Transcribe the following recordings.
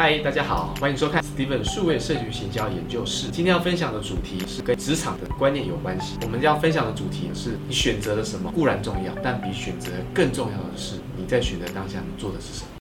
嗨，大家好，欢迎收看 Steven 数位社群行销研究室。今天要分享的主题是跟职场的观念有关系。我们要分享的主题是你选择了什么固然重要，但比选择更重要的是你在选择当下你做的是什么。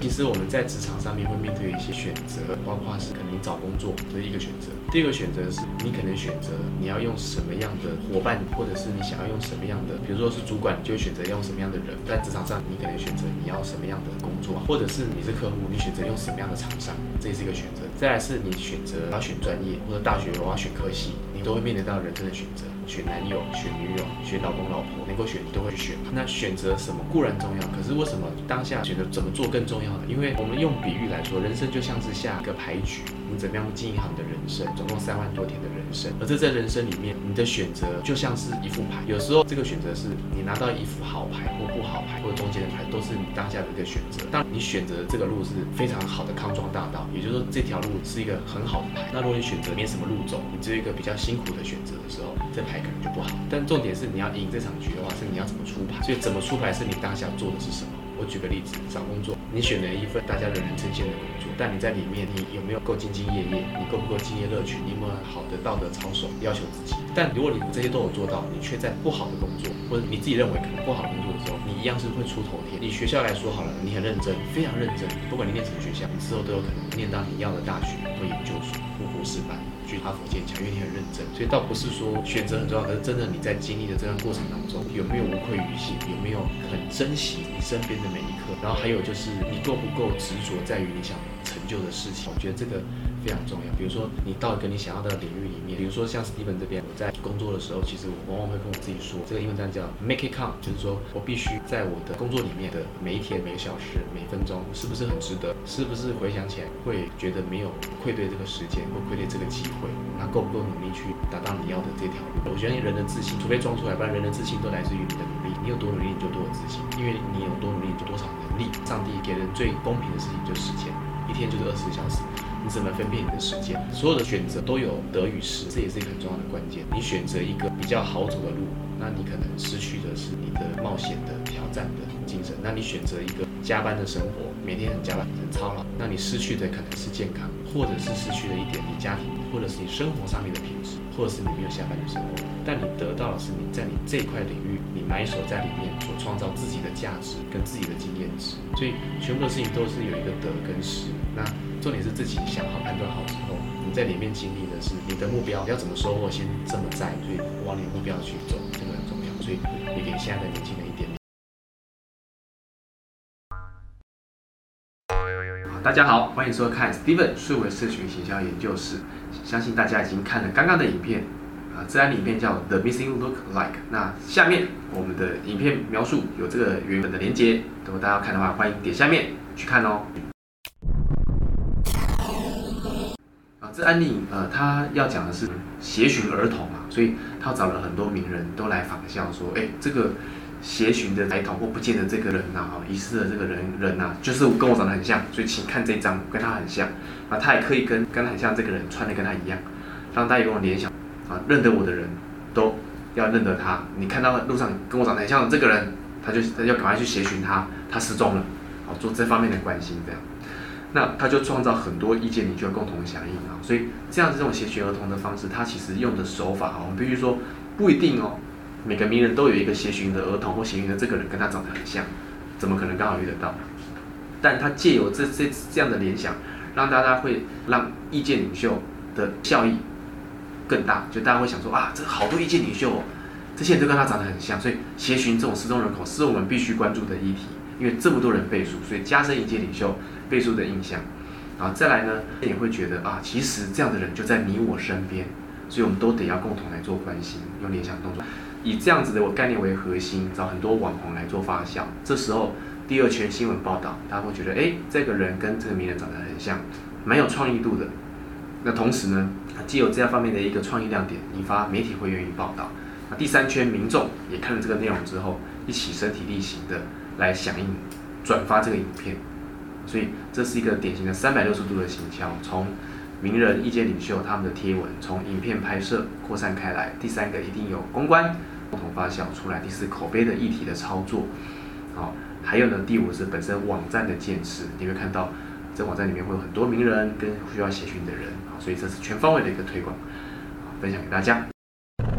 其实我们在职场上面会面对一些选择，包括是可能找工作的一个选择。第二个选择是你可能选择你要用什么样的伙伴，或者是你想要用什么样的，比如说是主管，你就选择用什么样的人。在职场上，你可能选择你要什么样的工作，或者是你是客户，你选择用什么样的厂商，这也是一个选择。再来是你选择要选专业，或者大学我要选科系，你都会面临到人生的选择。选男友、选女友、选老公老婆，能够选你都会去选。那选择什么固然重要，可是为什么当下选择怎么做更重要呢？因为我们用比喻来说，人生就像是下一个牌局，你怎么样经营好你的人生？总共三万多天的人生，而这在人生里面，你的选择就像是一副牌。有时候这个选择是你拿到一副好牌或不好牌，或者中间的牌，都是你当下的一个选择。当你选择这个路是非常好的康庄大道，也就是说这条路是一个很好的牌。那如果你选择没什么路走，你只有一个比较辛苦的选择的时候，这牌。可能就不好，但重点是你要赢这场局的话，是你要怎么出牌。所以怎么出牌是你当下做的是什么。我举个例子，找工作，你选了一份大家人人称羡的工作，但你在里面你有没有够兢兢业业？你够不够敬业乐趣？你有没有好的道德操守要求自己？但如果你这些都有做到，你却在不好的工作，或者你自己认为可能不好的工作的时候，你一样是会出头天。以学校来说好了，你很认真，非常认真，不管你念什么学校，你之后都有可能念到你要的大学或研究所或博士班。去哈佛建强，因为你很认真，所以倒不是说选择很重要，而是真的你在经历的这段过程当中，有没有无愧于心，有没有很珍惜你身边的每一刻，然后还有就是你够不够执着在于你想成就的事情，我觉得这个非常重要。比如说你到一个你想要的领域里面，比如说像 Steven 这边，我在工作的时候，其实我往往会跟我自己说，这个英文单叫 make it count，就是说我必须在我的工作里面的每一天、每个小时、每分钟，是不是很值得？是不是回想起来会觉得没有愧对这个时间，或愧对这个机会？那够不够努力去达到你要的这条路？我觉得人的自信，除非装出来，不然人的自信都来自于你的努力。你有多努力，你就多有自信，因为你有多努力，就多少能力。上帝给人最公平的事情就是时间，一天就是二十四小时，你怎么分配你的时间？所有的选择都有得与失，这也是一个很重要的关键。你选择一个比较好走的路，那你可能失去的是你的冒险的挑战的精神。那你选择一个加班的生活，每天很加班很操劳，那你失去的可能是健康。或者是失去了一点你家庭，或者是你生活上面的品质，或者是你没有下班的生活，但你得到的是你在你这块领域，你埋首在里面所创造自己的价值跟自己的经验值，所以全部的事情都是有一个得跟失。那重点是自己想好判断好之后，你在里面经历的是你的目标要怎么收获，先这么在，所以往你的目标去走，也给现在的年轻人一点点。大家好，欢迎收看 Steven 数位社群行销研究室。相信大家已经看了刚刚的影片啊，这张影片叫 The Missing Look Like。那下面我们的影片描述有这个原本的连接，如果大家要看的话，欢迎点下面去看哦。这案例呃，他要讲的是协寻儿童嘛，所以他找了很多名人都来仿效，说，哎，这个。协寻的来头或不见的这个人呐，哈，遗失的这个人人呐，就是跟我长得很像，所以请看这张，跟他很像，啊，他也可以跟跟他很像这个人穿的跟他一样，让大家有联想，啊，认得我的人都要认得他。你看到路上跟我长得很像的这个人，他就他要赶快去协寻他，他失踪了，好做这方面的关心这样，那他就创造很多意见领袖共同响应啊，所以这样子这种协寻儿童的方式，他其实用的手法啊，我们必须说不一定哦。每个名人都有一个协寻的儿童或协寻的这个人跟他长得很像，怎么可能刚好遇得到？但他借由这这这样的联想，让大家会让意见领袖的效益更大，就大家会想说啊，这好多意见领袖哦，这些人都跟他长得很像，所以协寻这种失踪人口是我们必须关注的议题，因为这么多人背书，所以加深意见领袖背书的印象。然后再来呢，也会觉得啊，其实这样的人就在你我身边，所以我们都得要共同来做关心，用联想动作。以这样子的我概念为核心，找很多网红来做发酵。这时候第二圈新闻报道，大家会觉得，哎，这个人跟这个名人长得很像，蛮有创意度的。那同时呢，既有这样方面的一个创意亮点，引发媒体会愿意报道。那第三圈民众也看了这个内容之后，一起身体力行的来响应转发这个影片。所以这是一个典型的三百六十度的行销，从名人、意见领袖他们的贴文，从影片拍摄扩散开来。第三个一定有公关共同发酵出来。第四口碑的议题的操作，好，还有呢，第五是本身网站的建设，你会看到这网站里面会有很多名人跟需要写讯的人，所以这是全方位的一个推广，分享给大家。